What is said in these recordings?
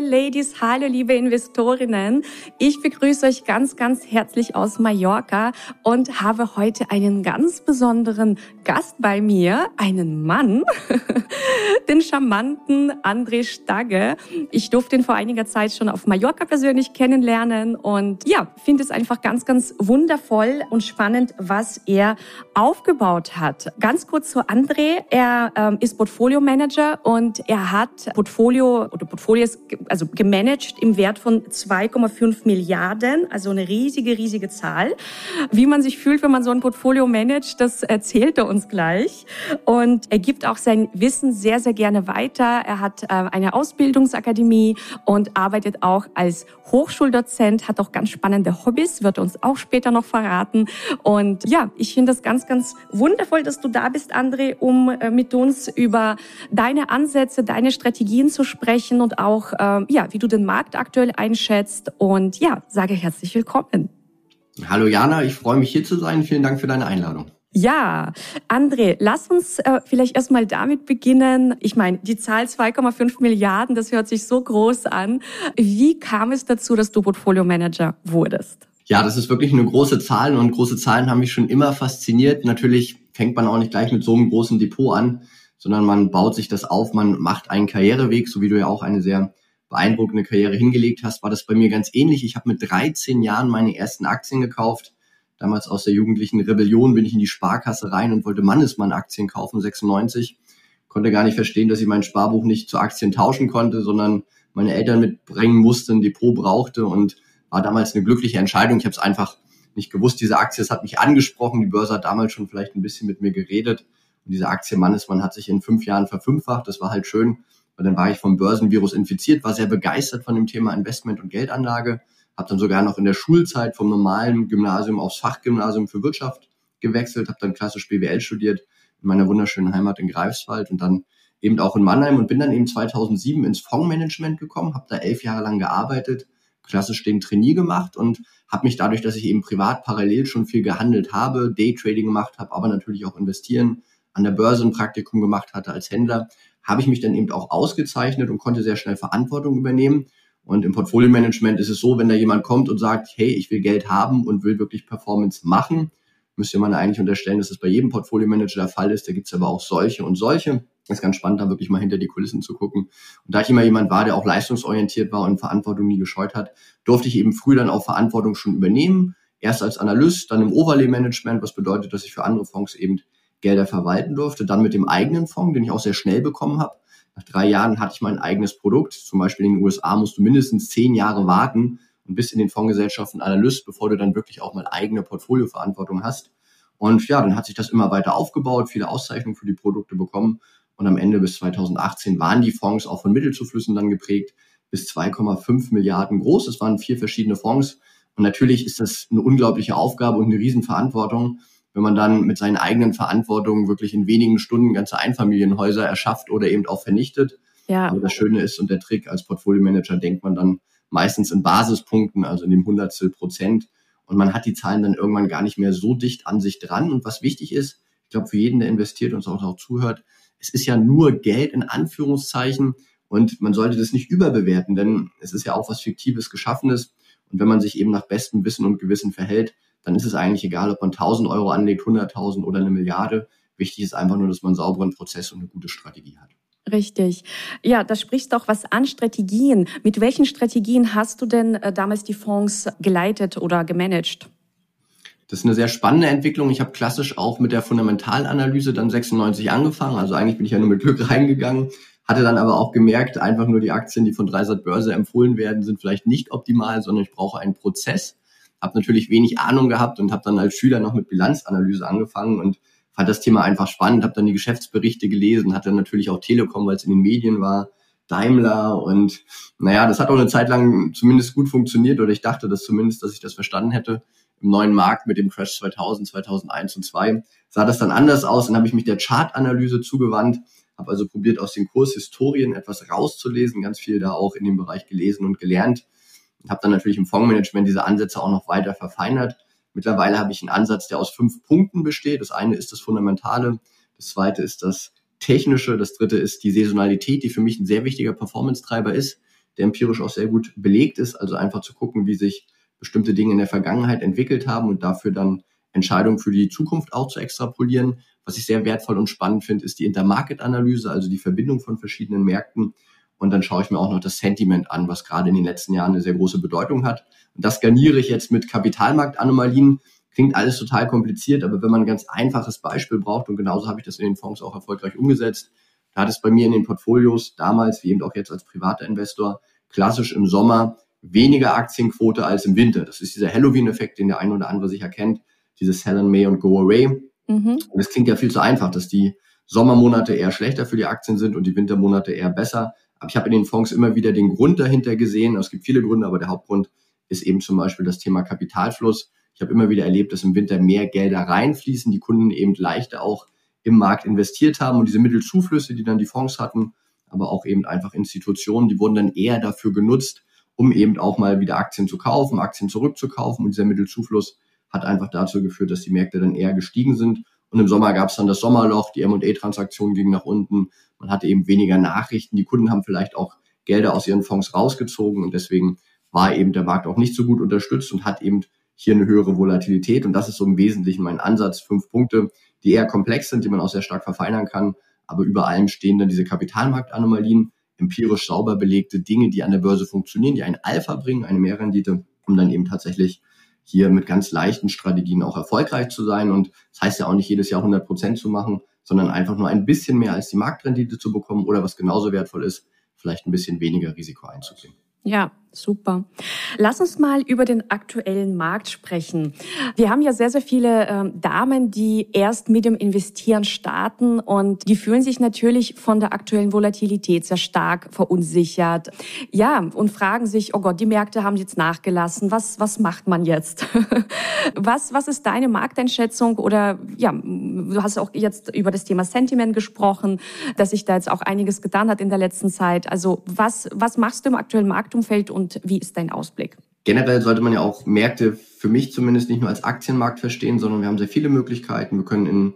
Liebe Ladies, hallo liebe Investorinnen. Ich begrüße euch ganz, ganz herzlich aus Mallorca und habe heute einen ganz besonderen Gast bei mir, einen Mann, den charmanten André Stagge. Ich durfte ihn vor einiger Zeit schon auf Mallorca persönlich kennenlernen und ja, finde es einfach ganz, ganz wundervoll und spannend, was er aufgebaut hat. Ganz kurz zu André. Er ähm, ist Portfolio Manager und er hat Portfolio oder Portfolio Portfolios also gemanagt im Wert von 2,5 Milliarden, also eine riesige, riesige Zahl. Wie man sich fühlt, wenn man so ein Portfolio managt, das erzählt er uns gleich. Und er gibt auch sein Wissen sehr, sehr gerne weiter. Er hat äh, eine Ausbildungsakademie und arbeitet auch als Hochschuldozent, hat auch ganz spannende Hobbys, wird uns auch später noch verraten. Und ja, ich finde das ganz, ganz wundervoll, dass du da bist, André, um äh, mit uns über deine Ansätze, deine Strategien zu sprechen und auch, ähm, ja, wie du den Markt aktuell einschätzt. Und ja, sage herzlich willkommen. Hallo Jana, ich freue mich hier zu sein. Vielen Dank für deine Einladung. Ja, André, lass uns äh, vielleicht erstmal damit beginnen. Ich meine, die Zahl 2,5 Milliarden, das hört sich so groß an. Wie kam es dazu, dass du Portfolio Manager wurdest? Ja, das ist wirklich eine große Zahl und große Zahlen haben mich schon immer fasziniert. Natürlich fängt man auch nicht gleich mit so einem großen Depot an sondern man baut sich das auf, man macht einen Karriereweg, so wie du ja auch eine sehr beeindruckende Karriere hingelegt hast, war das bei mir ganz ähnlich. Ich habe mit 13 Jahren meine ersten Aktien gekauft. Damals aus der jugendlichen Rebellion bin ich in die Sparkasse rein und wollte Mannesmann-Aktien kaufen, 96. Konnte gar nicht verstehen, dass ich mein Sparbuch nicht zu Aktien tauschen konnte, sondern meine Eltern mitbringen mussten, ein Depot brauchte und war damals eine glückliche Entscheidung. Ich habe es einfach nicht gewusst. Diese Aktie, es hat mich angesprochen. Die Börse hat damals schon vielleicht ein bisschen mit mir geredet. Und diese Aktie Mannesmann hat sich in fünf Jahren verfünffacht. Das war halt schön, weil dann war ich vom Börsenvirus infiziert, war sehr begeistert von dem Thema Investment und Geldanlage, habe dann sogar noch in der Schulzeit vom normalen Gymnasium aufs Fachgymnasium für Wirtschaft gewechselt, habe dann klassisch BWL studiert in meiner wunderschönen Heimat in Greifswald und dann eben auch in Mannheim und bin dann eben 2007 ins Fondsmanagement gekommen, habe da elf Jahre lang gearbeitet, klassisch den Trainee gemacht und habe mich dadurch, dass ich eben privat parallel schon viel gehandelt habe, Daytrading gemacht habe, aber natürlich auch investieren, an der Börse ein Praktikum gemacht hatte als Händler, habe ich mich dann eben auch ausgezeichnet und konnte sehr schnell Verantwortung übernehmen. Und im Portfolio-Management ist es so, wenn da jemand kommt und sagt, hey, ich will Geld haben und will wirklich Performance machen, müsste man eigentlich unterstellen, dass das bei jedem Portfolio-Manager der Fall ist. Da gibt es aber auch solche und solche. Das ist ganz spannend, da wirklich mal hinter die Kulissen zu gucken. Und da ich immer jemand war, der auch leistungsorientiert war und Verantwortung nie gescheut hat, durfte ich eben früh dann auch Verantwortung schon übernehmen. Erst als Analyst, dann im Overlay-Management, was bedeutet, dass ich für andere Fonds eben Gelder verwalten durfte. Dann mit dem eigenen Fonds, den ich auch sehr schnell bekommen habe. Nach drei Jahren hatte ich mein eigenes Produkt. Zum Beispiel in den USA musst du mindestens zehn Jahre warten und bist in den Fondsgesellschaften Analyst, bevor du dann wirklich auch mal eigene Portfolioverantwortung hast. Und ja, dann hat sich das immer weiter aufgebaut, viele Auszeichnungen für die Produkte bekommen. Und am Ende bis 2018 waren die Fonds auch von Mittelzuflüssen dann geprägt, bis 2,5 Milliarden groß. Es waren vier verschiedene Fonds. Und natürlich ist das eine unglaubliche Aufgabe und eine Riesenverantwortung wenn man dann mit seinen eigenen Verantwortungen wirklich in wenigen Stunden ganze Einfamilienhäuser erschafft oder eben auch vernichtet. Ja. Aber das Schöne ist und der Trick als Portfolio-Manager denkt man dann meistens in Basispunkten, also in dem Hundertstel Prozent. Und man hat die Zahlen dann irgendwann gar nicht mehr so dicht an sich dran. Und was wichtig ist, ich glaube, für jeden, der investiert und uns auch, auch zuhört, es ist ja nur Geld in Anführungszeichen und man sollte das nicht überbewerten, denn es ist ja auch was Fiktives Geschaffenes. Und wenn man sich eben nach bestem Wissen und Gewissen verhält, dann ist es eigentlich egal, ob man 1000 Euro anlegt, 100.000 oder eine Milliarde. Wichtig ist einfach nur, dass man einen sauberen Prozess und eine gute Strategie hat. Richtig. Ja, da sprichst du auch was an Strategien. Mit welchen Strategien hast du denn äh, damals die Fonds geleitet oder gemanagt? Das ist eine sehr spannende Entwicklung. Ich habe klassisch auch mit der Fundamentalanalyse dann 96 angefangen. Also eigentlich bin ich ja nur mit Glück reingegangen. Hatte dann aber auch gemerkt, einfach nur die Aktien, die von Dreisat Börse empfohlen werden, sind vielleicht nicht optimal, sondern ich brauche einen Prozess habe natürlich wenig Ahnung gehabt und habe dann als Schüler noch mit Bilanzanalyse angefangen und fand das Thema einfach spannend, habe dann die Geschäftsberichte gelesen, hatte natürlich auch Telekom, weil es in den Medien war, Daimler und naja, das hat auch eine Zeit lang zumindest gut funktioniert oder ich dachte das zumindest, dass ich das verstanden hätte. Im neuen Markt mit dem Crash 2000, 2001 und 2002 sah das dann anders aus und habe ich mich der Chartanalyse zugewandt, habe also probiert aus den Kurshistorien etwas rauszulesen, ganz viel da auch in dem Bereich gelesen und gelernt habe dann natürlich im Fondsmanagement diese Ansätze auch noch weiter verfeinert. Mittlerweile habe ich einen Ansatz, der aus fünf Punkten besteht. Das eine ist das Fundamentale, das zweite ist das Technische, das dritte ist die Saisonalität, die für mich ein sehr wichtiger Performance-Treiber ist, der empirisch auch sehr gut belegt ist. Also einfach zu gucken, wie sich bestimmte Dinge in der Vergangenheit entwickelt haben und dafür dann Entscheidungen für die Zukunft auch zu extrapolieren. Was ich sehr wertvoll und spannend finde, ist die Intermarket-Analyse, also die Verbindung von verschiedenen Märkten. Und dann schaue ich mir auch noch das Sentiment an, was gerade in den letzten Jahren eine sehr große Bedeutung hat. Und das garniere ich jetzt mit Kapitalmarktanomalien. Klingt alles total kompliziert, aber wenn man ein ganz einfaches Beispiel braucht, und genauso habe ich das in den Fonds auch erfolgreich umgesetzt, da hat es bei mir in den Portfolios damals, wie eben auch jetzt als privater Investor, klassisch im Sommer weniger Aktienquote als im Winter. Das ist dieser Halloween-Effekt, den der eine oder andere sicher kennt, dieses Sell in May und Go Away. Mhm. Und es klingt ja viel zu einfach, dass die Sommermonate eher schlechter für die Aktien sind und die Wintermonate eher besser. Ich habe in den Fonds immer wieder den Grund dahinter gesehen. Es gibt viele Gründe, aber der Hauptgrund ist eben zum Beispiel das Thema Kapitalfluss. Ich habe immer wieder erlebt, dass im Winter mehr Gelder reinfließen, die Kunden eben leichter auch im Markt investiert haben und diese Mittelzuflüsse, die dann die Fonds hatten, aber auch eben einfach Institutionen, die wurden dann eher dafür genutzt, um eben auch mal wieder Aktien zu kaufen, Aktien zurückzukaufen. Und dieser Mittelzufluss hat einfach dazu geführt, dass die Märkte dann eher gestiegen sind. Und im Sommer gab es dann das Sommerloch, die M&A-Transaktionen gingen nach unten. Man hatte eben weniger Nachrichten. Die Kunden haben vielleicht auch Gelder aus ihren Fonds rausgezogen und deswegen war eben der Markt auch nicht so gut unterstützt und hat eben hier eine höhere Volatilität. Und das ist so im Wesentlichen mein Ansatz. Fünf Punkte, die eher komplex sind, die man auch sehr stark verfeinern kann. Aber über allem stehen dann diese Kapitalmarktanomalien, empirisch sauber belegte Dinge, die an der Börse funktionieren, die ein Alpha bringen, eine Mehrrendite, um dann eben tatsächlich hier mit ganz leichten Strategien auch erfolgreich zu sein. Und das heißt ja auch nicht jedes Jahr 100 Prozent zu machen, sondern einfach nur ein bisschen mehr als die Marktrendite zu bekommen oder was genauso wertvoll ist, vielleicht ein bisschen weniger Risiko einzugehen. Ja, Super. Lass uns mal über den aktuellen Markt sprechen. Wir haben ja sehr, sehr viele ähm, Damen, die erst mit dem Investieren starten und die fühlen sich natürlich von der aktuellen Volatilität sehr stark verunsichert. Ja, und fragen sich, oh Gott, die Märkte haben jetzt nachgelassen. Was, was macht man jetzt? was, was ist deine Markteinschätzung? Oder ja, du hast auch jetzt über das Thema Sentiment gesprochen, dass sich da jetzt auch einiges getan hat in der letzten Zeit. Also was, was machst du im aktuellen Marktumfeld und und wie ist dein Ausblick? Generell sollte man ja auch Märkte für mich zumindest nicht nur als Aktienmarkt verstehen, sondern wir haben sehr viele Möglichkeiten. Wir können in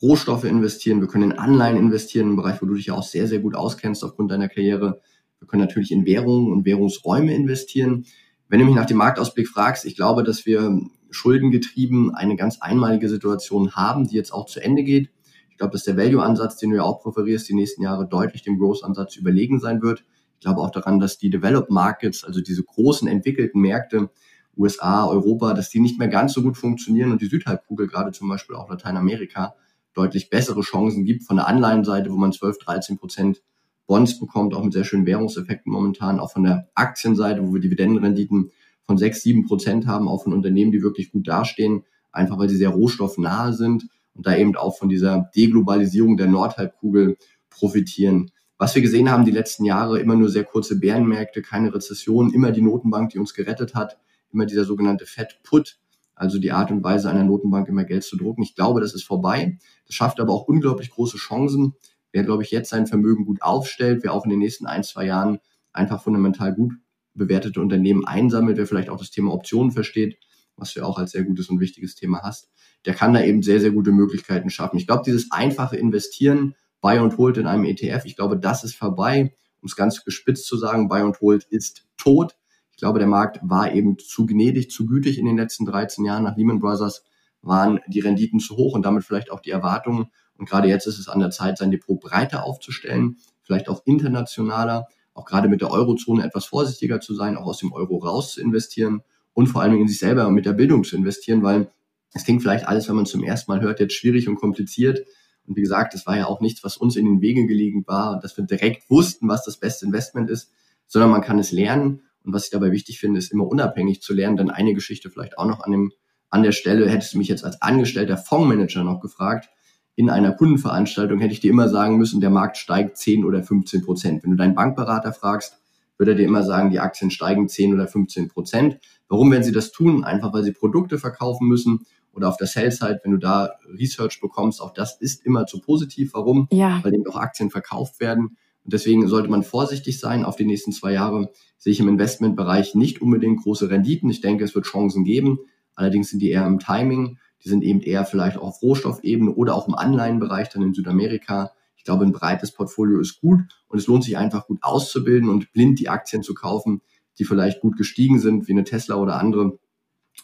Rohstoffe investieren, wir können in Anleihen investieren, im Bereich, wo du dich ja auch sehr, sehr gut auskennst aufgrund deiner Karriere. Wir können natürlich in Währungen und Währungsräume investieren. Wenn du mich nach dem Marktausblick fragst, ich glaube, dass wir schuldengetrieben eine ganz einmalige Situation haben, die jetzt auch zu Ende geht. Ich glaube, dass der Value-Ansatz, den du ja auch präferierst, die nächsten Jahre deutlich dem Growth-Ansatz überlegen sein wird. Ich glaube auch daran, dass die Developed Markets, also diese großen entwickelten Märkte, USA, Europa, dass die nicht mehr ganz so gut funktionieren und die Südhalbkugel, gerade zum Beispiel auch Lateinamerika, deutlich bessere Chancen gibt von der Anleihenseite, wo man 12, 13 Prozent Bonds bekommt, auch mit sehr schönen Währungseffekten momentan, auch von der Aktienseite, wo wir Dividendenrenditen von 6, 7 Prozent haben, auch von Unternehmen, die wirklich gut dastehen, einfach weil sie sehr rohstoffnahe sind und da eben auch von dieser Deglobalisierung der Nordhalbkugel profitieren. Was wir gesehen haben die letzten Jahre, immer nur sehr kurze Bärenmärkte, keine Rezession, immer die Notenbank, die uns gerettet hat, immer dieser sogenannte Fed Put, also die Art und Weise einer Notenbank immer Geld zu drucken. Ich glaube, das ist vorbei. Das schafft aber auch unglaublich große Chancen. Wer, glaube ich, jetzt sein Vermögen gut aufstellt, wer auch in den nächsten ein, zwei Jahren einfach fundamental gut bewertete Unternehmen einsammelt, wer vielleicht auch das Thema Optionen versteht, was du auch als sehr gutes und wichtiges Thema hast, der kann da eben sehr, sehr gute Möglichkeiten schaffen. Ich glaube, dieses einfache Investieren, Buy und Hold in einem ETF. Ich glaube, das ist vorbei. Um es ganz gespitzt zu sagen, Buy und Hold ist tot. Ich glaube, der Markt war eben zu gnädig, zu gütig in den letzten 13 Jahren. Nach Lehman Brothers waren die Renditen zu hoch und damit vielleicht auch die Erwartungen. Und gerade jetzt ist es an der Zeit, sein Depot breiter aufzustellen, vielleicht auch internationaler, auch gerade mit der Eurozone etwas vorsichtiger zu sein, auch aus dem Euro raus zu investieren und vor allem in sich selber und mit der Bildung zu investieren, weil es klingt vielleicht alles, wenn man zum ersten Mal hört, jetzt schwierig und kompliziert. Und wie gesagt, das war ja auch nichts, was uns in den Wegen gelegen war, dass wir direkt wussten, was das beste Investment ist, sondern man kann es lernen. Und was ich dabei wichtig finde, ist immer unabhängig zu lernen. Denn eine Geschichte vielleicht auch noch an dem, an der Stelle, hättest du mich jetzt als angestellter Fondsmanager noch gefragt. in einer Kundenveranstaltung hätte ich dir immer sagen müssen, der Markt steigt 10 oder 15 Prozent. Wenn du deinen Bankberater fragst, würde er dir immer sagen, die Aktien steigen 10 oder 15 Prozent. Warum werden sie das tun? Einfach, weil sie Produkte verkaufen müssen oder auf der Sales-Side, wenn du da Research bekommst, auch das ist immer zu positiv. Warum? Ja. Weil eben auch Aktien verkauft werden. Und deswegen sollte man vorsichtig sein auf die nächsten zwei Jahre. Sehe ich im Investmentbereich nicht unbedingt große Renditen. Ich denke, es wird Chancen geben. Allerdings sind die eher im Timing. Die sind eben eher vielleicht auch auf Rohstoffebene oder auch im Anleihenbereich dann in Südamerika. Ich glaube, ein breites Portfolio ist gut und es lohnt sich einfach gut auszubilden und blind die Aktien zu kaufen, die vielleicht gut gestiegen sind, wie eine Tesla oder andere.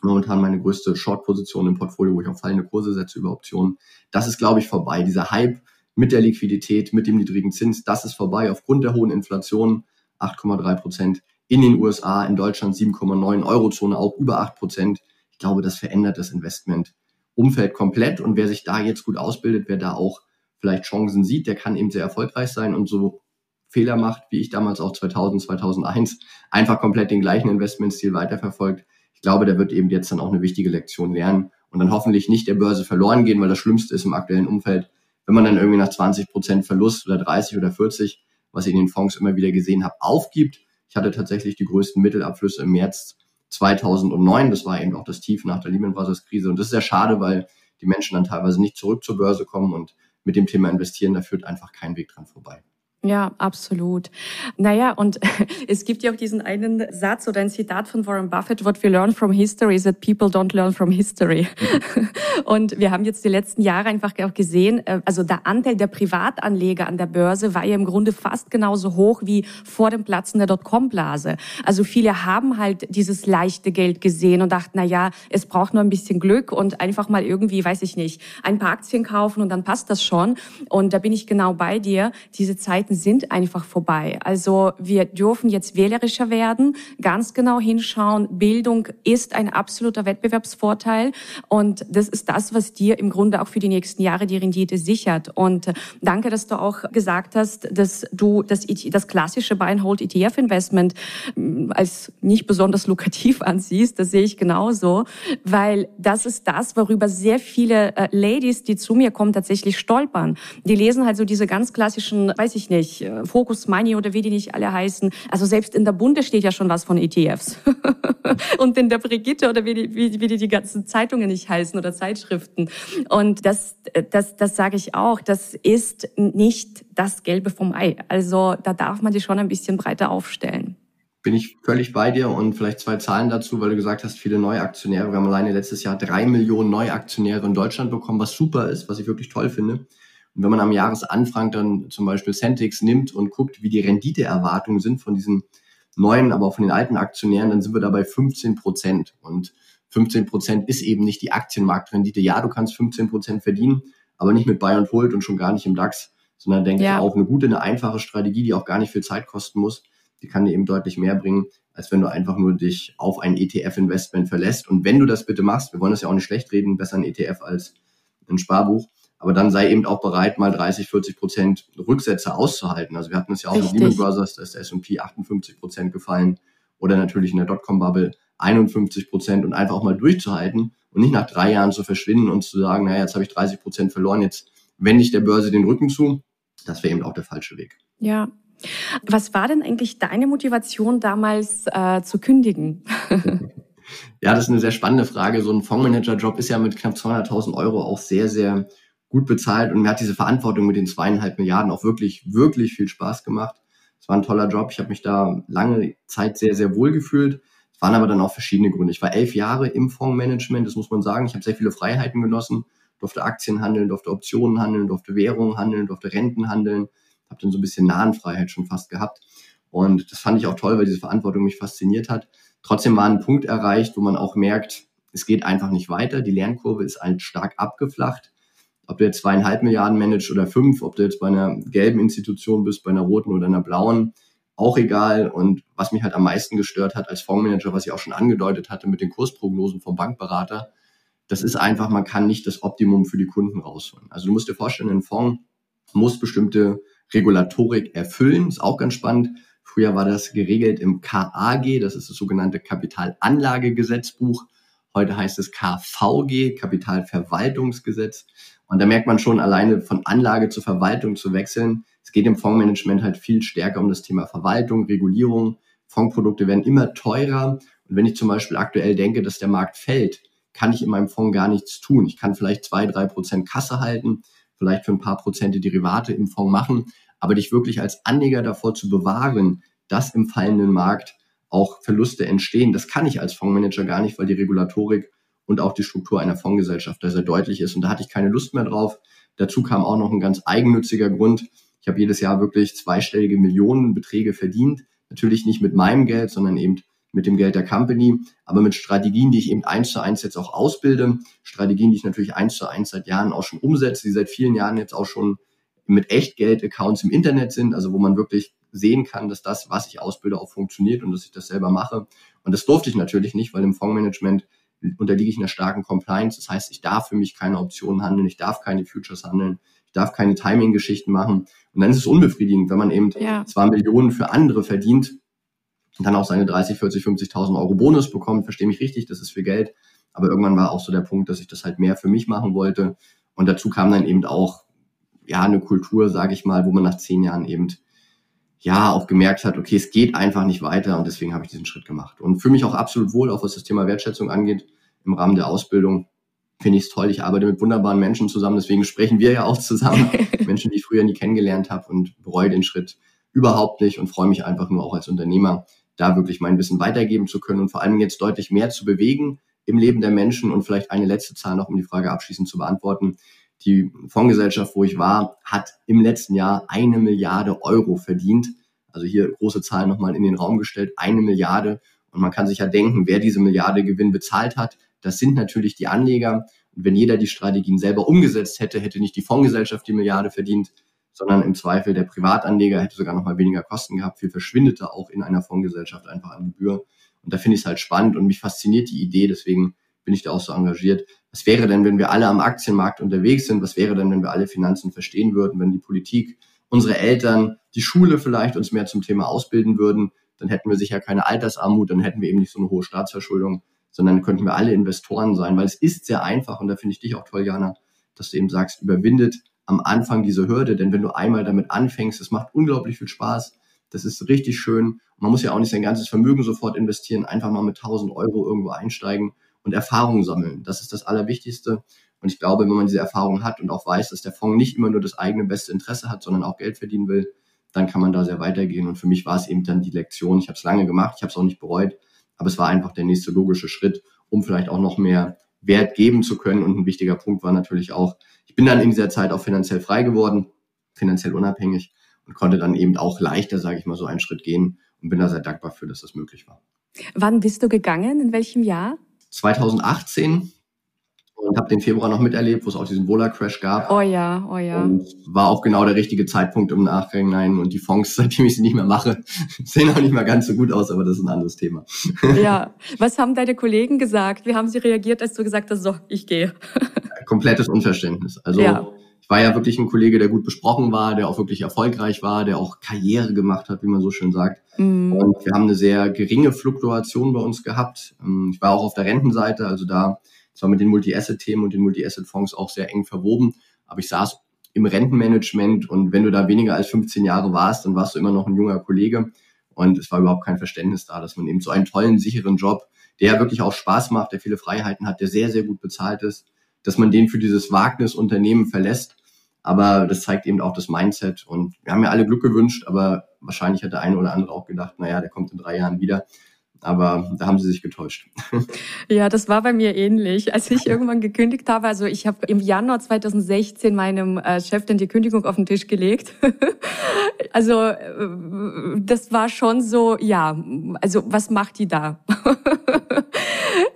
Momentan meine größte Short-Position im Portfolio, wo ich auf fallende Kurse setze über Optionen. Das ist, glaube ich, vorbei. Dieser Hype mit der Liquidität, mit dem niedrigen Zins, das ist vorbei aufgrund der hohen Inflation, 8,3 Prozent in den USA, in Deutschland 7,9, Eurozone auch über 8 Prozent. Ich glaube, das verändert das Investment Umfeld komplett. Und wer sich da jetzt gut ausbildet, wer da auch vielleicht Chancen sieht, der kann eben sehr erfolgreich sein und so Fehler macht, wie ich damals auch 2000, 2001, einfach komplett den gleichen Investmentstil weiterverfolgt. Ich glaube, der wird eben jetzt dann auch eine wichtige Lektion lernen und dann hoffentlich nicht der Börse verloren gehen, weil das Schlimmste ist im aktuellen Umfeld, wenn man dann irgendwie nach 20 Prozent Verlust oder 30 oder 40, was ich in den Fonds immer wieder gesehen habe, aufgibt. Ich hatte tatsächlich die größten Mittelabflüsse im März 2009. Das war eben auch das Tief nach der Lehman Brothers Krise. Und das ist sehr schade, weil die Menschen dann teilweise nicht zurück zur Börse kommen und mit dem Thema investieren, da führt einfach kein Weg dran vorbei. Ja, absolut. Naja, und es gibt ja auch diesen einen Satz oder ein Zitat von Warren Buffett, what we learn from history is that people don't learn from history. Und wir haben jetzt die letzten Jahre einfach auch gesehen, äh, also der Anteil der Privatanleger an der Börse war ja im Grunde fast genauso hoch wie vor dem Platzen der Dotcom-Blase. Also viele haben halt dieses leichte Geld gesehen und dachten, na ja, es braucht nur ein bisschen Glück und einfach mal irgendwie, weiß ich nicht, ein paar Aktien kaufen und dann passt das schon. Und da bin ich genau bei dir. Diese Zeit Zeiten sind einfach vorbei. Also wir dürfen jetzt wählerischer werden, ganz genau hinschauen. Bildung ist ein absoluter Wettbewerbsvorteil und das ist das, was dir im Grunde auch für die nächsten Jahre die Rendite sichert. Und danke, dass du auch gesagt hast, dass du das, das klassische Buy-and-Hold-ETF-Investment mm, als nicht besonders lukrativ ansiehst. Das sehe ich genauso, weil das ist das, worüber sehr viele äh, Ladies, die zu mir kommen, tatsächlich stolpern. Die lesen halt so diese ganz klassischen, weiß ich nicht, nicht, äh, Focus Money oder wie die nicht alle heißen. Also selbst in der Bunde steht ja schon was von ETFs. und in der Brigitte oder wie die, wie, wie die, die ganzen Zeitungen nicht heißen oder Zeitschriften. Und das, das, das sage ich auch, das ist nicht das Gelbe vom Ei. Also da darf man die schon ein bisschen breiter aufstellen bin ich völlig bei dir und vielleicht zwei Zahlen dazu, weil du gesagt hast, viele Neuaktionäre. Wir haben alleine letztes Jahr drei Millionen Neuaktionäre in Deutschland bekommen, was super ist, was ich wirklich toll finde. Und wenn man am Jahresanfang dann zum Beispiel Centix nimmt und guckt, wie die Renditeerwartungen sind von diesen neuen, aber auch von den alten Aktionären, dann sind wir dabei 15 Prozent. Und 15 Prozent ist eben nicht die Aktienmarktrendite. Ja, du kannst 15 Prozent verdienen, aber nicht mit Buy and Hold und schon gar nicht im DAX, sondern denke ja. ich auch eine gute, eine einfache Strategie, die auch gar nicht viel Zeit kosten muss. Die kann dir eben deutlich mehr bringen, als wenn du einfach nur dich auf ein ETF-Investment verlässt. Und wenn du das bitte machst, wir wollen das ja auch nicht schlecht reden, besser ein ETF als ein Sparbuch, aber dann sei eben auch bereit, mal 30, 40 Prozent Rücksätze auszuhalten. Also wir hatten es ja auch Richtig. mit Lehman Brothers, da ist der S&P 58 Prozent gefallen oder natürlich in der Dotcom-Bubble 51 Prozent und einfach auch mal durchzuhalten und nicht nach drei Jahren zu verschwinden und zu sagen, naja, jetzt habe ich 30 Prozent verloren, jetzt wende ich der Börse den Rücken zu. Das wäre eben auch der falsche Weg. Ja. Was war denn eigentlich deine Motivation damals äh, zu kündigen? ja, das ist eine sehr spannende Frage. So ein Fondsmanager-Job ist ja mit knapp 200.000 Euro auch sehr, sehr gut bezahlt und mir hat diese Verantwortung mit den zweieinhalb Milliarden auch wirklich, wirklich viel Spaß gemacht. Es war ein toller Job. Ich habe mich da lange Zeit sehr, sehr wohl gefühlt. Es waren aber dann auch verschiedene Gründe. Ich war elf Jahre im Fondsmanagement, das muss man sagen. Ich habe sehr viele Freiheiten genossen, durfte Aktien handeln, durfte Optionen handeln, durfte Währungen handeln, durfte Renten handeln. Habe dann so ein bisschen Nahenfreiheit schon fast gehabt. Und das fand ich auch toll, weil diese Verantwortung mich fasziniert hat. Trotzdem war ein Punkt erreicht, wo man auch merkt, es geht einfach nicht weiter. Die Lernkurve ist halt stark abgeflacht ob du jetzt zweieinhalb Milliarden managst oder fünf, ob du jetzt bei einer gelben Institution bist, bei einer roten oder einer blauen, auch egal. Und was mich halt am meisten gestört hat als Fondsmanager, was ich auch schon angedeutet hatte mit den Kursprognosen vom Bankberater, das ist einfach, man kann nicht das Optimum für die Kunden rausholen. Also du musst dir vorstellen, ein Fonds muss bestimmte Regulatorik erfüllen. Ist auch ganz spannend. Früher war das geregelt im KAG, das ist das sogenannte Kapitalanlagegesetzbuch. Heute heißt es KVG, Kapitalverwaltungsgesetz. Und da merkt man schon alleine von Anlage zur Verwaltung zu wechseln. Es geht im Fondsmanagement halt viel stärker um das Thema Verwaltung, Regulierung. Fondsprodukte werden immer teurer. Und wenn ich zum Beispiel aktuell denke, dass der Markt fällt, kann ich in meinem Fonds gar nichts tun. Ich kann vielleicht zwei, drei Prozent Kasse halten, vielleicht für ein paar Prozente Derivate im Fonds machen, aber dich wirklich als Anleger davor zu bewahren, dass im fallenden Markt auch Verluste entstehen, das kann ich als Fondsmanager gar nicht, weil die Regulatorik und auch die Struktur einer Fondsgesellschaft da sehr deutlich ist. Und da hatte ich keine Lust mehr drauf. Dazu kam auch noch ein ganz eigennütziger Grund. Ich habe jedes Jahr wirklich zweistellige Millionenbeträge verdient. Natürlich nicht mit meinem Geld, sondern eben mit dem Geld der Company, aber mit Strategien, die ich eben eins zu eins jetzt auch ausbilde. Strategien, die ich natürlich eins zu eins seit Jahren auch schon umsetze, die seit vielen Jahren jetzt auch schon mit Echtgeld-Accounts im Internet sind, also wo man wirklich sehen kann, dass das, was ich ausbilde, auch funktioniert und dass ich das selber mache. Und das durfte ich natürlich nicht, weil im Fondsmanagement unterliege ich einer starken Compliance. Das heißt, ich darf für mich keine Optionen handeln, ich darf keine Futures handeln, ich darf keine Timing-Geschichten machen. Und dann ist es unbefriedigend, wenn man eben ja. zwar Millionen für andere verdient und dann auch seine 30, 40, 50.000 Euro Bonus bekommt. Verstehe mich richtig, das ist viel Geld. Aber irgendwann war auch so der Punkt, dass ich das halt mehr für mich machen wollte. Und dazu kam dann eben auch, ja, eine Kultur, sage ich mal, wo man nach zehn Jahren eben ja auch gemerkt hat, okay, es geht einfach nicht weiter und deswegen habe ich diesen Schritt gemacht. Und fühle mich auch absolut wohl, auch was das Thema Wertschätzung angeht, im Rahmen der Ausbildung. Finde ich es toll. Ich arbeite mit wunderbaren Menschen zusammen, deswegen sprechen wir ja auch zusammen. Menschen, die ich früher nie kennengelernt habe und bereue den Schritt überhaupt nicht und freue mich einfach nur auch als Unternehmer, da wirklich mein Wissen weitergeben zu können und vor allem jetzt deutlich mehr zu bewegen im Leben der Menschen und vielleicht eine letzte Zahl noch, um die Frage abschließend zu beantworten. Die Fondsgesellschaft, wo ich war, hat im letzten Jahr eine Milliarde Euro verdient. Also hier große Zahlen nochmal in den Raum gestellt, eine Milliarde. Und man kann sich ja denken, wer diese Milliarde Gewinn bezahlt hat. Das sind natürlich die Anleger. Und wenn jeder die Strategien selber umgesetzt hätte, hätte nicht die Fondsgesellschaft die Milliarde verdient, sondern im Zweifel der Privatanleger hätte sogar nochmal weniger Kosten gehabt. Viel verschwindet da auch in einer Fondsgesellschaft einfach an Gebühr. Und da finde ich es halt spannend und mich fasziniert die Idee. Deswegen bin ich da auch so engagiert. Was wäre denn, wenn wir alle am Aktienmarkt unterwegs sind? Was wäre denn, wenn wir alle Finanzen verstehen würden, wenn die Politik, unsere Eltern, die Schule vielleicht uns mehr zum Thema ausbilden würden? Dann hätten wir sicher keine Altersarmut, dann hätten wir eben nicht so eine hohe Staatsverschuldung, sondern könnten wir alle Investoren sein, weil es ist sehr einfach und da finde ich dich auch toll, Jana, dass du eben sagst, überwindet am Anfang diese Hürde, denn wenn du einmal damit anfängst, es macht unglaublich viel Spaß, das ist richtig schön. Man muss ja auch nicht sein ganzes Vermögen sofort investieren, einfach mal mit 1000 Euro irgendwo einsteigen und Erfahrung sammeln. Das ist das Allerwichtigste. Und ich glaube, wenn man diese Erfahrung hat und auch weiß, dass der Fonds nicht immer nur das eigene beste Interesse hat, sondern auch Geld verdienen will, dann kann man da sehr weitergehen. Und für mich war es eben dann die Lektion. Ich habe es lange gemacht, ich habe es auch nicht bereut, aber es war einfach der nächste logische Schritt, um vielleicht auch noch mehr Wert geben zu können. Und ein wichtiger Punkt war natürlich auch, ich bin dann in dieser Zeit auch finanziell frei geworden, finanziell unabhängig und konnte dann eben auch leichter, sage ich mal, so einen Schritt gehen und bin da sehr dankbar für, dass das möglich war. Wann bist du gegangen? In welchem Jahr? 2018 und habe den Februar noch miterlebt, wo es auch diesen Vola-Crash gab. Oh ja, oh ja. Und war auch genau der richtige Zeitpunkt im Nachhinein. Und die Fonds, seitdem ich sie nicht mehr mache, sehen auch nicht mehr ganz so gut aus, aber das ist ein anderes Thema. Ja, was haben deine Kollegen gesagt? Wie haben sie reagiert, als du gesagt hast, so, ich gehe? Komplettes Unverständnis. Also ja. Ich war ja wirklich ein Kollege, der gut besprochen war, der auch wirklich erfolgreich war, der auch Karriere gemacht hat, wie man so schön sagt. Mhm. Und wir haben eine sehr geringe Fluktuation bei uns gehabt. Ähm, ich war auch auf der Rentenseite, also da zwar mit den Multi-Asset-Themen und den Multi-Asset-Fonds auch sehr eng verwoben, aber ich saß im Rentenmanagement und wenn du da weniger als 15 Jahre warst, dann warst du immer noch ein junger Kollege und es war überhaupt kein Verständnis da, dass man eben so einen tollen, sicheren Job, der wirklich auch Spaß macht, der viele Freiheiten hat, der sehr, sehr gut bezahlt ist, dass man den für dieses Wagnisunternehmen verlässt. Aber das zeigt eben auch das Mindset und wir haben ja alle Glück gewünscht, aber wahrscheinlich hat der eine oder andere auch gedacht, naja, der kommt in drei Jahren wieder aber da haben sie sich getäuscht. Ja, das war bei mir ähnlich. Als ich irgendwann gekündigt habe, also ich habe im Januar 2016 meinem äh, Chef dann die Kündigung auf den Tisch gelegt. Also äh, das war schon so, ja, also was macht die da?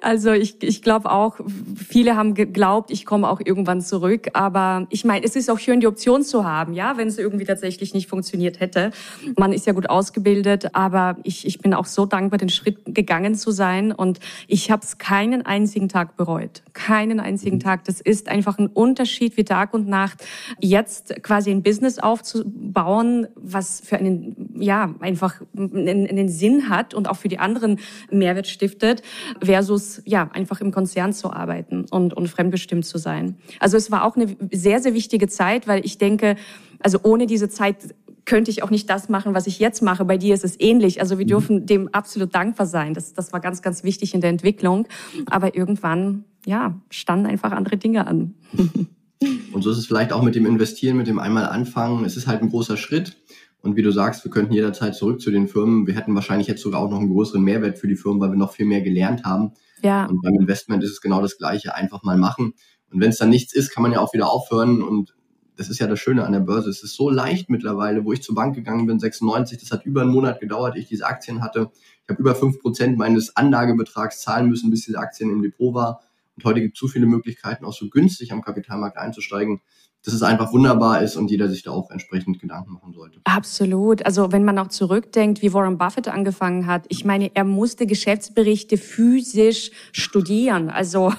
Also ich, ich glaube auch, viele haben geglaubt, ich komme auch irgendwann zurück. Aber ich meine, es ist auch schön, die Option zu haben, ja, wenn es irgendwie tatsächlich nicht funktioniert hätte. Man ist ja gut ausgebildet, aber ich, ich bin auch so dankbar, den Schritt gegangen zu sein. Und ich habe es keinen einzigen Tag bereut. Keinen einzigen mhm. Tag. Das ist einfach ein Unterschied wie Tag und Nacht, jetzt quasi ein Business aufzubauen, was für einen, ja, einfach einen, einen Sinn hat und auch für die anderen Mehrwert stiftet, versus ja einfach im Konzern zu arbeiten und, und fremdbestimmt zu sein. Also es war auch eine sehr, sehr wichtige Zeit, weil ich denke, also ohne diese Zeit könnte ich auch nicht das machen, was ich jetzt mache. Bei dir ist es ähnlich. Also wir mhm. dürfen dem absolut dankbar sein. Das, das war ganz, ganz wichtig in der Entwicklung. Aber irgendwann, ja, standen einfach andere Dinge an. Und so ist es vielleicht auch mit dem Investieren, mit dem einmal anfangen. Es ist halt ein großer Schritt. Und wie du sagst, wir könnten jederzeit zurück zu den Firmen. Wir hätten wahrscheinlich jetzt sogar auch noch einen größeren Mehrwert für die Firmen, weil wir noch viel mehr gelernt haben. Ja. Und beim Investment ist es genau das Gleiche. Einfach mal machen. Und wenn es dann nichts ist, kann man ja auch wieder aufhören. Und das ist ja das Schöne an der Börse. Es ist so leicht mittlerweile, wo ich zur Bank gegangen bin, 96, das hat über einen Monat gedauert, ich diese Aktien hatte. Ich habe über fünf Prozent meines Anlagebetrags zahlen müssen, bis diese Aktien im Depot war. Und heute gibt es so viele Möglichkeiten, auch so günstig am Kapitalmarkt einzusteigen dass es einfach wunderbar ist und jeder sich da auch entsprechend Gedanken machen sollte. Absolut. Also wenn man auch zurückdenkt, wie Warren Buffett angefangen hat, ich meine, er musste Geschäftsberichte physisch studieren. Also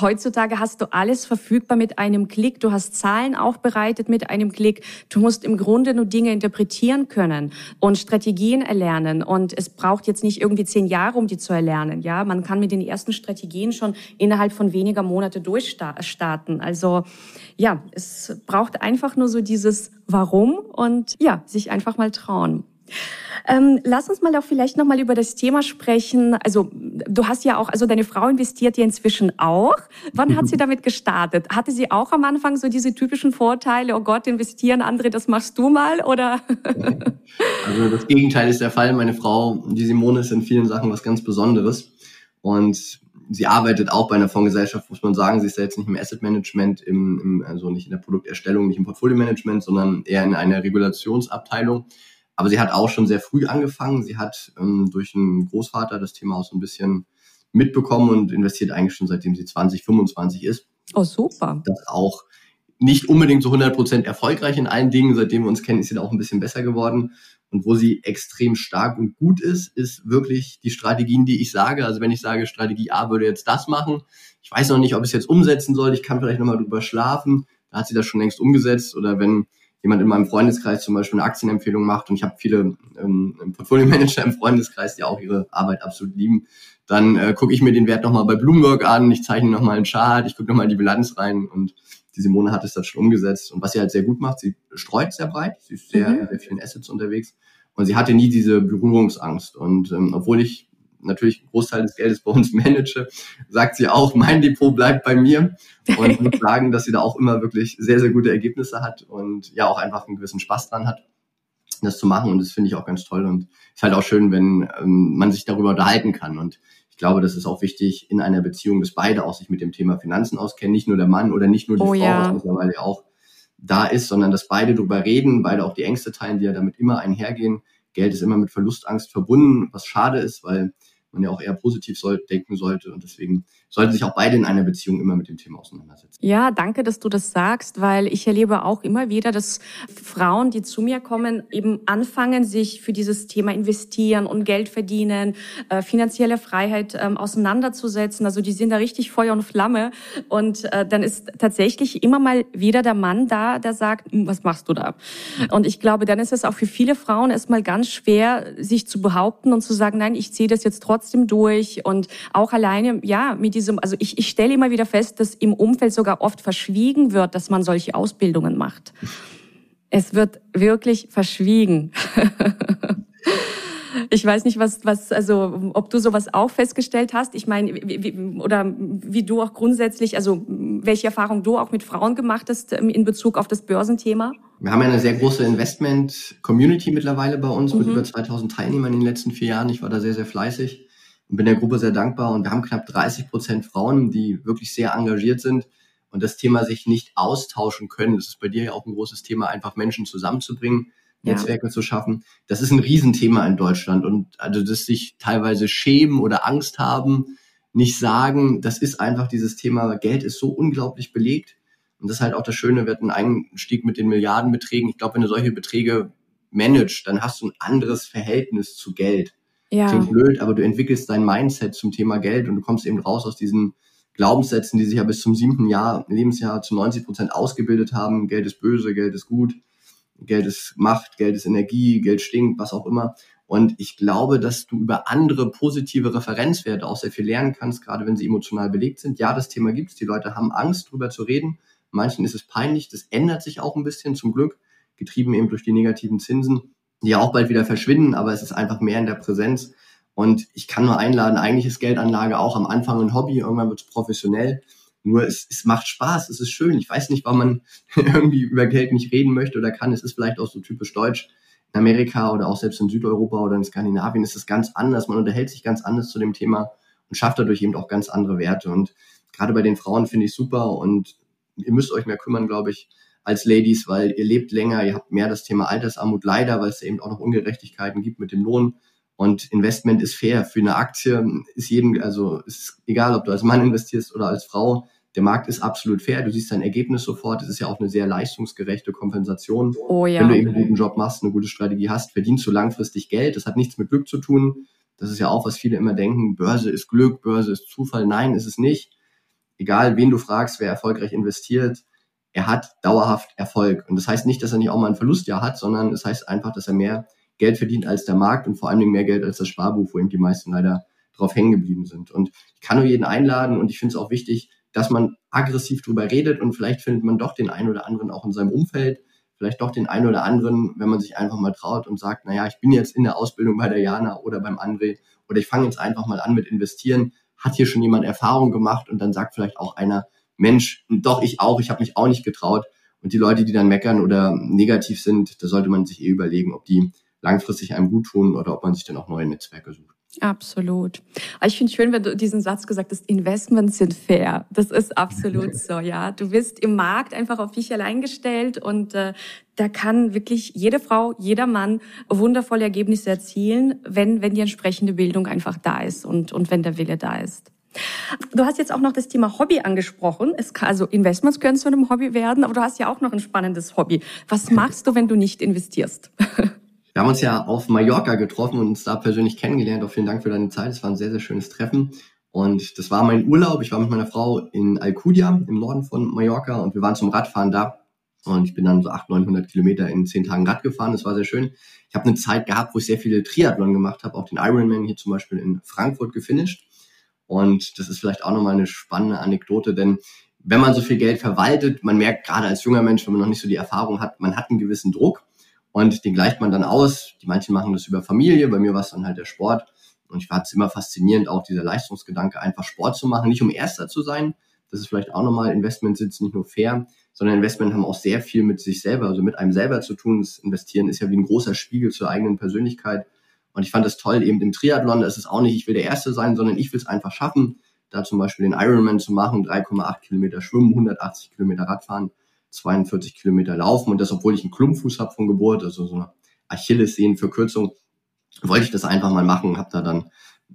heutzutage hast du alles verfügbar mit einem Klick. Du hast Zahlen aufbereitet mit einem Klick. Du musst im Grunde nur Dinge interpretieren können und Strategien erlernen. Und es braucht jetzt nicht irgendwie zehn Jahre, um die zu erlernen. Ja, man kann mit den ersten Strategien schon innerhalb von weniger Monate durchstarten. Also ja, es braucht einfach nur so dieses Warum und ja, sich einfach mal trauen. Ähm, lass uns mal auch vielleicht noch mal über das Thema sprechen. Also du hast ja auch, also deine Frau investiert ja inzwischen auch. Wann hat sie damit gestartet? Hatte sie auch am Anfang so diese typischen Vorteile? Oh Gott, investieren andere, das machst du mal, oder? Also das Gegenteil ist der Fall. Meine Frau, die Simone, ist in vielen Sachen was ganz Besonderes und sie arbeitet auch bei einer Fondsgesellschaft, muss man sagen. Sie ist ja jetzt nicht im Asset Management, im, im, also nicht in der Produkterstellung, nicht im Portfolio Management, sondern eher in einer Regulationsabteilung. Aber sie hat auch schon sehr früh angefangen. Sie hat ähm, durch einen Großvater das Thema auch so ein bisschen mitbekommen und investiert eigentlich schon seitdem sie 20, 25 ist. Oh, super. Das auch nicht unbedingt so 100% erfolgreich in allen Dingen. Seitdem wir uns kennen, ist sie da auch ein bisschen besser geworden. Und wo sie extrem stark und gut ist, ist wirklich die Strategien, die ich sage. Also wenn ich sage, Strategie A würde jetzt das machen, ich weiß noch nicht, ob ich es jetzt umsetzen soll, ich kann vielleicht nochmal drüber schlafen, da hat sie das schon längst umgesetzt. Oder wenn jemand in meinem Freundeskreis zum Beispiel eine Aktienempfehlung macht und ich habe viele ähm, Portfolio-Manager im Freundeskreis, die auch ihre Arbeit absolut lieben, dann äh, gucke ich mir den Wert nochmal bei Bloomberg an, ich zeichne nochmal einen Chart, ich gucke nochmal die Bilanz rein und die Simone hat es da schon umgesetzt. Und was sie halt sehr gut macht, sie streut sehr breit, sie ist sehr, mhm. sehr vielen Assets unterwegs und sie hatte nie diese Berührungsangst. Und ähm, obwohl ich natürlich einen Großteil des Geldes bei uns manage, sagt sie auch, mein Depot bleibt bei mir. Und muss sagen, dass sie da auch immer wirklich sehr, sehr gute Ergebnisse hat und ja auch einfach einen gewissen Spaß dran hat, das zu machen. Und das finde ich auch ganz toll. Und ist halt auch schön, wenn ähm, man sich darüber unterhalten kann. Und ich glaube, das ist auch wichtig in einer Beziehung, dass beide auch sich mit dem Thema Finanzen auskennen, nicht nur der Mann oder nicht nur die oh, Frau, ja. was mittlerweile auch da ist, sondern dass beide darüber reden, beide auch die Ängste teilen, die ja damit immer einhergehen. Geld ist immer mit Verlustangst verbunden, was schade ist, weil man ja auch eher positiv soll, denken sollte. Und deswegen sollten sich auch beide in einer Beziehung immer mit dem Thema auseinandersetzen. Ja, danke, dass du das sagst, weil ich erlebe auch immer wieder, dass Frauen, die zu mir kommen, eben anfangen, sich für dieses Thema investieren und Geld verdienen, äh, finanzielle Freiheit ähm, auseinanderzusetzen. Also die sind da richtig Feuer und Flamme. Und äh, dann ist tatsächlich immer mal wieder der Mann da, der sagt, hm, was machst du da? Und ich glaube, dann ist es auch für viele Frauen erstmal ganz schwer, sich zu behaupten und zu sagen, nein, ich ziehe das jetzt trotzdem trotzdem durch und auch alleine, ja, mit diesem, also ich, ich stelle immer wieder fest, dass im Umfeld sogar oft verschwiegen wird, dass man solche Ausbildungen macht. Es wird wirklich verschwiegen. Ich weiß nicht, was, was, also, ob du sowas auch festgestellt hast. Ich meine, wie, oder wie du auch grundsätzlich, also, welche Erfahrung du auch mit Frauen gemacht hast ähm, in Bezug auf das Börsenthema? Wir haben ja eine sehr große Investment-Community mittlerweile bei uns mhm. mit über 2000 Teilnehmern in den letzten vier Jahren. Ich war da sehr, sehr fleißig und bin der Gruppe sehr dankbar. Und wir haben knapp 30 Prozent Frauen, die wirklich sehr engagiert sind und das Thema sich nicht austauschen können. Das ist bei dir ja auch ein großes Thema, einfach Menschen zusammenzubringen, Netzwerke ja. zu schaffen. Das ist ein Riesenthema in Deutschland. Und also das sich teilweise schämen oder Angst haben, nicht sagen, das ist einfach dieses Thema, Geld ist so unglaublich belegt. Und das ist halt auch das Schöne, wir hatten einen Einstieg mit den Milliardenbeträgen. Ich glaube, wenn du solche Beträge managst, dann hast du ein anderes Verhältnis zu Geld. Ja. Klingt blöd, aber du entwickelst dein Mindset zum Thema Geld und du kommst eben raus aus diesen Glaubenssätzen, die sich ja bis zum siebten Jahr, Lebensjahr zu 90 Prozent ausgebildet haben. Geld ist böse, Geld ist gut, Geld ist Macht, Geld ist Energie, Geld stinkt, was auch immer. Und ich glaube, dass du über andere positive Referenzwerte auch sehr viel lernen kannst, gerade wenn sie emotional belegt sind. Ja, das Thema gibt es. Die Leute haben Angst, drüber zu reden. Manchen ist es peinlich. Das ändert sich auch ein bisschen zum Glück, getrieben eben durch die negativen Zinsen, die ja auch bald wieder verschwinden, aber es ist einfach mehr in der Präsenz. Und ich kann nur einladen, eigentlich ist Geldanlage auch am Anfang ein Hobby, irgendwann wird es professionell. Nur es, es macht Spaß, es ist schön. Ich weiß nicht, warum man irgendwie über Geld nicht reden möchte oder kann. Es ist vielleicht auch so typisch deutsch. In Amerika oder auch selbst in Südeuropa oder in Skandinavien ist es ganz anders. Man unterhält sich ganz anders zu dem Thema und schafft dadurch eben auch ganz andere Werte. Und gerade bei den Frauen finde ich super und ihr müsst euch mehr kümmern, glaube ich, als Ladies, weil ihr lebt länger, ihr habt mehr das Thema Altersarmut leider, weil es eben auch noch Ungerechtigkeiten gibt mit dem Lohn. Und Investment ist fair. Für eine Aktie ist jedem, also ist egal, ob du als Mann investierst oder als Frau, der Markt ist absolut fair. Du siehst dein Ergebnis sofort. Es ist ja auch eine sehr leistungsgerechte Kompensation. Oh, ja. Wenn du eben einen guten Job machst, eine gute Strategie hast, verdienst du langfristig Geld. Das hat nichts mit Glück zu tun. Das ist ja auch, was viele immer denken. Börse ist Glück, Börse ist Zufall. Nein, ist es nicht. Egal, wen du fragst, wer erfolgreich investiert, er hat dauerhaft Erfolg. Und das heißt nicht, dass er nicht auch mal ein Verlustjahr hat, sondern es das heißt einfach, dass er mehr Geld verdient als der Markt und vor allen Dingen mehr Geld als das Sparbuch, wo eben die meisten leider drauf hängen geblieben sind. Und ich kann nur jeden einladen und ich finde es auch wichtig, dass man aggressiv drüber redet und vielleicht findet man doch den einen oder anderen auch in seinem Umfeld, vielleicht doch den einen oder anderen, wenn man sich einfach mal traut und sagt, naja, ich bin jetzt in der Ausbildung bei der Jana oder beim André oder ich fange jetzt einfach mal an mit investieren, hat hier schon jemand Erfahrung gemacht und dann sagt vielleicht auch einer, Mensch, doch ich auch, ich habe mich auch nicht getraut. Und die Leute, die dann meckern oder negativ sind, da sollte man sich eh überlegen, ob die langfristig einem gut tun oder ob man sich dann auch neue Netzwerke sucht. Absolut. Ich finde schön, wenn du diesen Satz gesagt hast, Investments sind fair. Das ist absolut so, ja. Du wirst im Markt einfach auf dich allein gestellt und äh, da kann wirklich jede Frau, jeder Mann wundervolle Ergebnisse erzielen, wenn, wenn die entsprechende Bildung einfach da ist und, und wenn der Wille da ist. Du hast jetzt auch noch das Thema Hobby angesprochen. Es kann, also Investments können zu einem Hobby werden, aber du hast ja auch noch ein spannendes Hobby. Was machst du, wenn du nicht investierst? Wir haben uns ja auf Mallorca getroffen und uns da persönlich kennengelernt. Auch vielen Dank für deine Zeit. Es war ein sehr, sehr schönes Treffen. Und das war mein Urlaub. Ich war mit meiner Frau in Alcudia im Norden von Mallorca und wir waren zum Radfahren da. Und ich bin dann so 800, 900 Kilometer in zehn Tagen Rad gefahren. Das war sehr schön. Ich habe eine Zeit gehabt, wo ich sehr viele Triathlon gemacht habe, auch den Ironman hier zum Beispiel in Frankfurt gefinisht. Und das ist vielleicht auch nochmal eine spannende Anekdote, denn wenn man so viel Geld verwaltet, man merkt gerade als junger Mensch, wenn man noch nicht so die Erfahrung hat, man hat einen gewissen Druck und den gleicht man dann aus. Die manchen machen das über Familie, bei mir war es dann halt der Sport. Und ich fand es immer faszinierend, auch dieser Leistungsgedanke, einfach Sport zu machen, nicht um Erster zu sein. Das ist vielleicht auch nochmal, Investment sind nicht nur fair, sondern Investment haben auch sehr viel mit sich selber, also mit einem selber zu tun. Das Investieren ist ja wie ein großer Spiegel zur eigenen Persönlichkeit. Und ich fand das toll, eben im Triathlon, da ist es auch nicht, ich will der Erste sein, sondern ich will es einfach schaffen, da zum Beispiel den Ironman zu machen, 3,8 Kilometer schwimmen, 180 Kilometer Radfahren 42 Kilometer laufen und das, obwohl ich einen Klumpfuß habe von Geburt, also so eine Achillessehnenverkürzung, wollte ich das einfach mal machen, habe da dann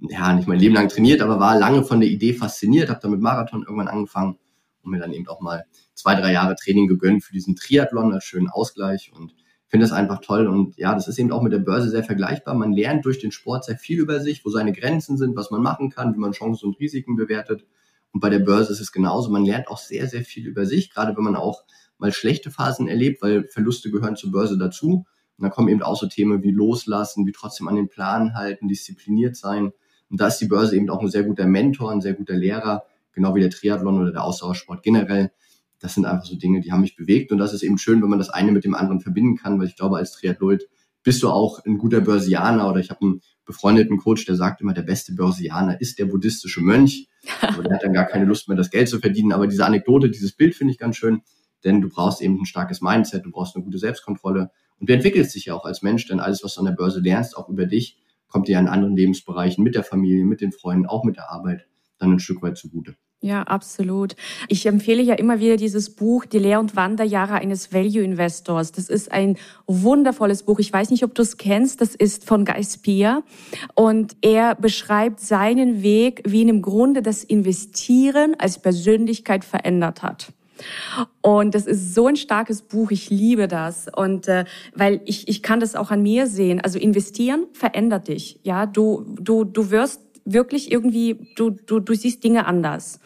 ja nicht mein Leben lang trainiert, aber war lange von der Idee fasziniert, habe dann mit Marathon irgendwann angefangen und mir dann eben auch mal zwei, drei Jahre Training gegönnt für diesen Triathlon als schönen Ausgleich und finde das einfach toll und ja, das ist eben auch mit der Börse sehr vergleichbar. Man lernt durch den Sport sehr viel über sich, wo seine Grenzen sind, was man machen kann, wie man Chancen und Risiken bewertet. Und bei der Börse ist es genauso. Man lernt auch sehr, sehr viel über sich, gerade wenn man auch mal schlechte Phasen erlebt, weil Verluste gehören zur Börse dazu. Und dann kommen eben auch so Themen wie loslassen, wie trotzdem an den Plan halten, diszipliniert sein. Und da ist die Börse eben auch ein sehr guter Mentor, ein sehr guter Lehrer, genau wie der Triathlon oder der Ausdauersport generell. Das sind einfach so Dinge, die haben mich bewegt. Und das ist eben schön, wenn man das eine mit dem anderen verbinden kann, weil ich glaube, als Triathlet bist du auch ein guter Börsianer oder ich habe einen befreundeten Coach, der sagt immer, der beste Börsianer ist der buddhistische Mönch. Aber der hat dann gar keine Lust mehr, das Geld zu verdienen. Aber diese Anekdote, dieses Bild finde ich ganz schön denn du brauchst eben ein starkes Mindset, du brauchst eine gute Selbstkontrolle und du entwickelst dich ja auch als Mensch, denn alles, was du an der Börse lernst, auch über dich, kommt dir in anderen Lebensbereichen mit der Familie, mit den Freunden, auch mit der Arbeit dann ein Stück weit zugute. Ja, absolut. Ich empfehle ja immer wieder dieses Buch, Die Lehr- und Wanderjahre eines Value Investors. Das ist ein wundervolles Buch. Ich weiß nicht, ob du es kennst. Das ist von Guy Spier. Und er beschreibt seinen Weg, wie ihn im Grunde das Investieren als Persönlichkeit verändert hat. Und das ist so ein starkes Buch, ich liebe das. Und äh, weil ich, ich kann das auch an mir sehen. Also investieren verändert dich. Ja, du, du, du wirst wirklich irgendwie, du, du, du siehst Dinge anders.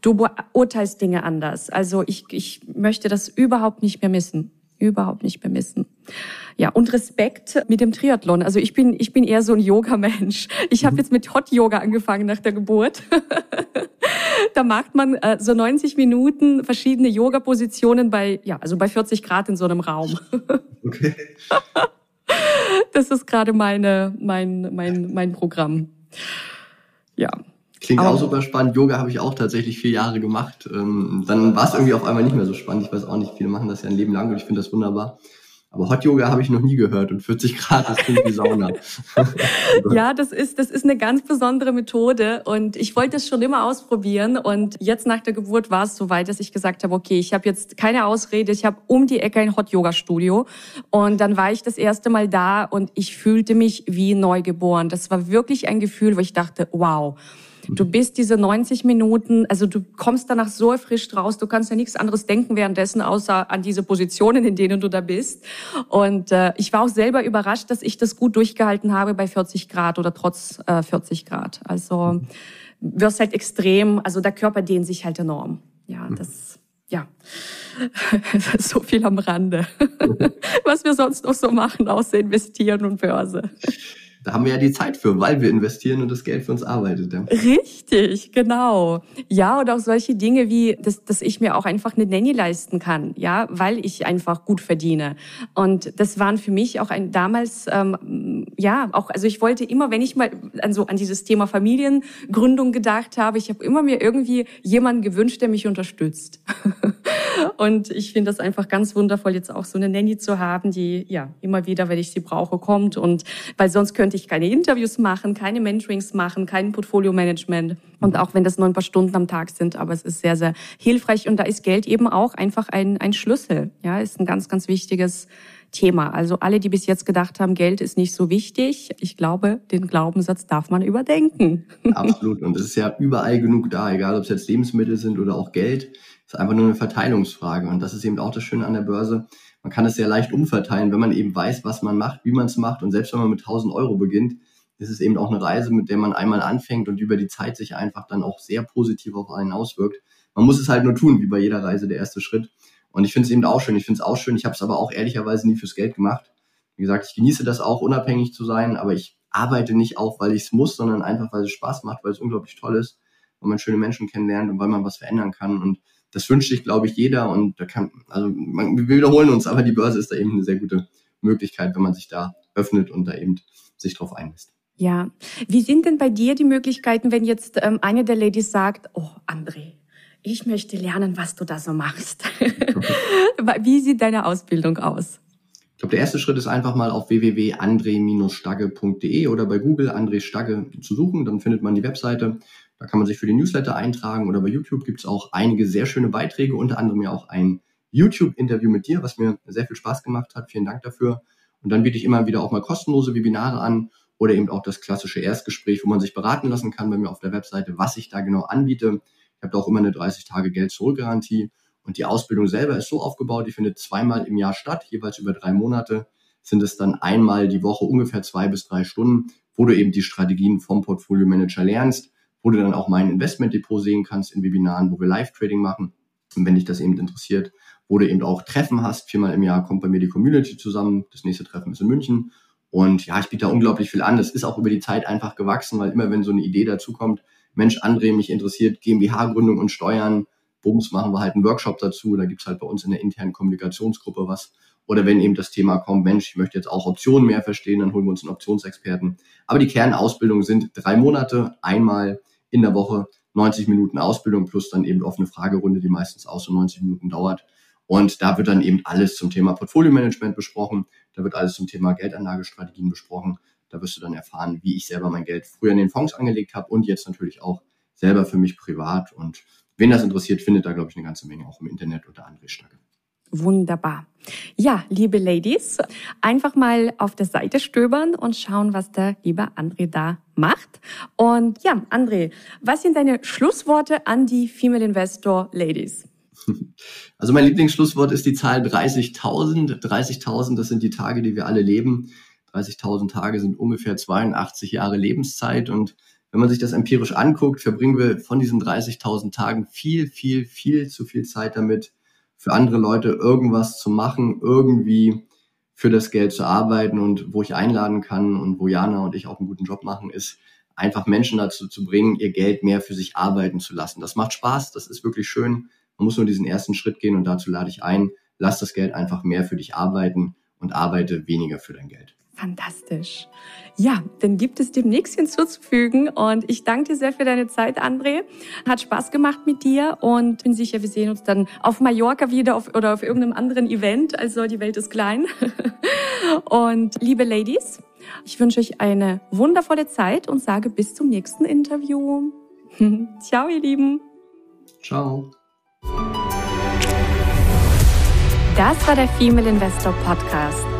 Du beurteilst Dinge anders. Also ich, ich möchte das überhaupt nicht mehr missen. überhaupt nicht mehr missen. Ja, und Respekt mit dem Triathlon. Also ich bin, ich bin eher so ein Yoga-Mensch. Ich habe mhm. jetzt mit Hot Yoga angefangen nach der Geburt. da macht man äh, so 90 Minuten verschiedene Yoga-Positionen bei, ja, also bei 40 Grad in so einem Raum. okay. Das ist gerade meine, mein, mein, mein Programm. Ja. Klingt auch super spannend. Yoga habe ich auch tatsächlich vier Jahre gemacht. Ähm, dann war es irgendwie auf einmal nicht mehr so spannend. Ich weiß auch nicht, viele machen das ja ein Leben lang und ich finde das wunderbar. Aber Hot Yoga habe ich noch nie gehört und 40 Grad, klingt wie Sauna. ja, das ist, das ist eine ganz besondere Methode und ich wollte es schon immer ausprobieren und jetzt nach der Geburt war es so weit, dass ich gesagt habe, okay, ich habe jetzt keine Ausrede, ich habe um die Ecke ein Hot Yoga Studio und dann war ich das erste Mal da und ich fühlte mich wie neugeboren. Das war wirklich ein Gefühl, wo ich dachte, wow, Du bist diese 90 Minuten, also du kommst danach so erfrischt raus, du kannst ja nichts anderes denken währenddessen, außer an diese Positionen, in denen du da bist. Und äh, ich war auch selber überrascht, dass ich das gut durchgehalten habe bei 40 Grad oder trotz äh, 40 Grad. Also wirst halt extrem, also der Körper dehnt sich halt enorm. Ja, mhm. das, ja, so viel am Rande. Was wir sonst noch so machen, außer investieren und Börse da haben wir ja die Zeit für, weil wir investieren und das Geld für uns arbeitet. Ja. Richtig, genau. Ja, und auch solche Dinge wie, dass, dass ich mir auch einfach eine Nanny leisten kann, ja, weil ich einfach gut verdiene. Und das waren für mich auch ein damals, ähm, ja, auch, also ich wollte immer, wenn ich mal an so an dieses Thema Familiengründung gedacht habe, ich habe immer mir irgendwie jemanden gewünscht, der mich unterstützt. und ich finde das einfach ganz wundervoll, jetzt auch so eine Nanny zu haben, die ja immer wieder, wenn ich sie brauche, kommt. Und weil sonst könnte ich keine Interviews machen, keine Mentorings machen, kein Portfolio-Management. Und auch wenn das nur ein paar Stunden am Tag sind, aber es ist sehr, sehr hilfreich. Und da ist Geld eben auch einfach ein, ein Schlüssel. Ja, ist ein ganz, ganz wichtiges Thema. Also alle, die bis jetzt gedacht haben, Geld ist nicht so wichtig, ich glaube, den Glaubenssatz darf man überdenken. Absolut. Und es ist ja überall genug da, egal ob es jetzt Lebensmittel sind oder auch Geld. Ist einfach nur eine Verteilungsfrage. Und das ist eben auch das Schöne an der Börse man kann es sehr leicht umverteilen, wenn man eben weiß, was man macht, wie man es macht. Und selbst wenn man mit 1000 Euro beginnt, ist es eben auch eine Reise, mit der man einmal anfängt und über die Zeit sich einfach dann auch sehr positiv auf einen auswirkt. Man muss es halt nur tun, wie bei jeder Reise der erste Schritt. Und ich finde es eben auch schön. Ich finde es auch schön. Ich habe es aber auch ehrlicherweise nie fürs Geld gemacht. Wie gesagt, ich genieße das auch, unabhängig zu sein, aber ich arbeite nicht auch, weil ich es muss, sondern einfach, weil es Spaß macht, weil es unglaublich toll ist, weil man schöne Menschen kennenlernt und weil man was verändern kann. Und das wünscht sich, glaube ich, jeder und da kann, also man, wir wiederholen uns, aber die Börse ist da eben eine sehr gute Möglichkeit, wenn man sich da öffnet und da eben sich drauf einlässt. Ja. Wie sind denn bei dir die Möglichkeiten, wenn jetzt ähm, eine der Ladies sagt, oh, André, ich möchte lernen, was du da so machst. Wie sieht deine Ausbildung aus? Ich glaube, der erste Schritt ist einfach mal auf www.andre-stagge.de oder bei Google André Stagge zu suchen. Dann findet man die Webseite. Da kann man sich für den Newsletter eintragen oder bei YouTube gibt es auch einige sehr schöne Beiträge, unter anderem ja auch ein YouTube-Interview mit dir, was mir sehr viel Spaß gemacht hat. Vielen Dank dafür. Und dann biete ich immer wieder auch mal kostenlose Webinare an oder eben auch das klassische Erstgespräch, wo man sich beraten lassen kann bei mir auf der Webseite, was ich da genau anbiete. Ich habe da auch immer eine 30 Tage Geld-Zurück-Garantie. Und die Ausbildung selber ist so aufgebaut, die findet zweimal im Jahr statt, jeweils über drei Monate sind es dann einmal die Woche ungefähr zwei bis drei Stunden, wo du eben die Strategien vom Portfolio Manager lernst wo du dann auch mein Investmentdepot sehen kannst in Webinaren, wo wir Live-Trading machen. Und wenn dich das eben interessiert, wo du eben auch Treffen hast, viermal im Jahr kommt bei mir die Community zusammen. Das nächste Treffen ist in München. Und ja, ich biete da unglaublich viel an. Das ist auch über die Zeit einfach gewachsen, weil immer wenn so eine Idee dazukommt, Mensch, André, mich interessiert GmbH-Gründung und Steuern, Bums, machen wir halt einen Workshop dazu. Da gibt's halt bei uns in der internen Kommunikationsgruppe was. Oder wenn eben das Thema kommt, Mensch, ich möchte jetzt auch Optionen mehr verstehen, dann holen wir uns einen Optionsexperten. Aber die Kernausbildung sind drei Monate, einmal in der Woche 90 Minuten Ausbildung plus dann eben offene Fragerunde, die meistens auch so 90 Minuten dauert. Und da wird dann eben alles zum Thema Portfolio-Management besprochen. Da wird alles zum Thema Geldanlagestrategien besprochen. Da wirst du dann erfahren, wie ich selber mein Geld früher in den Fonds angelegt habe und jetzt natürlich auch selber für mich privat. Und wen das interessiert, findet da, glaube ich, eine ganze Menge auch im Internet unter André Stagge. Wunderbar. Ja, liebe Ladies, einfach mal auf der Seite stöbern und schauen, was der liebe André da macht. Und ja, André, was sind deine Schlussworte an die Female Investor Ladies? Also mein Lieblingsschlusswort ist die Zahl 30.000. 30.000, das sind die Tage, die wir alle leben. 30.000 Tage sind ungefähr 82 Jahre Lebenszeit und wenn man sich das empirisch anguckt, verbringen wir von diesen 30.000 Tagen viel, viel, viel zu viel Zeit damit, für andere Leute irgendwas zu machen, irgendwie für das Geld zu arbeiten und wo ich einladen kann und wo Jana und ich auch einen guten Job machen, ist einfach Menschen dazu zu bringen, ihr Geld mehr für sich arbeiten zu lassen. Das macht Spaß, das ist wirklich schön. Man muss nur diesen ersten Schritt gehen und dazu lade ich ein, lass das Geld einfach mehr für dich arbeiten und arbeite weniger für dein Geld. Fantastisch. Ja, dann gibt es dem nichts hinzuzufügen und ich danke dir sehr für deine Zeit, André. Hat Spaß gemacht mit dir und bin sicher, wir sehen uns dann auf Mallorca wieder auf, oder auf irgendeinem anderen Event. Also die Welt ist klein. Und liebe Ladies, ich wünsche euch eine wundervolle Zeit und sage bis zum nächsten Interview. Ciao, ihr Lieben. Ciao. Das war der Female Investor Podcast.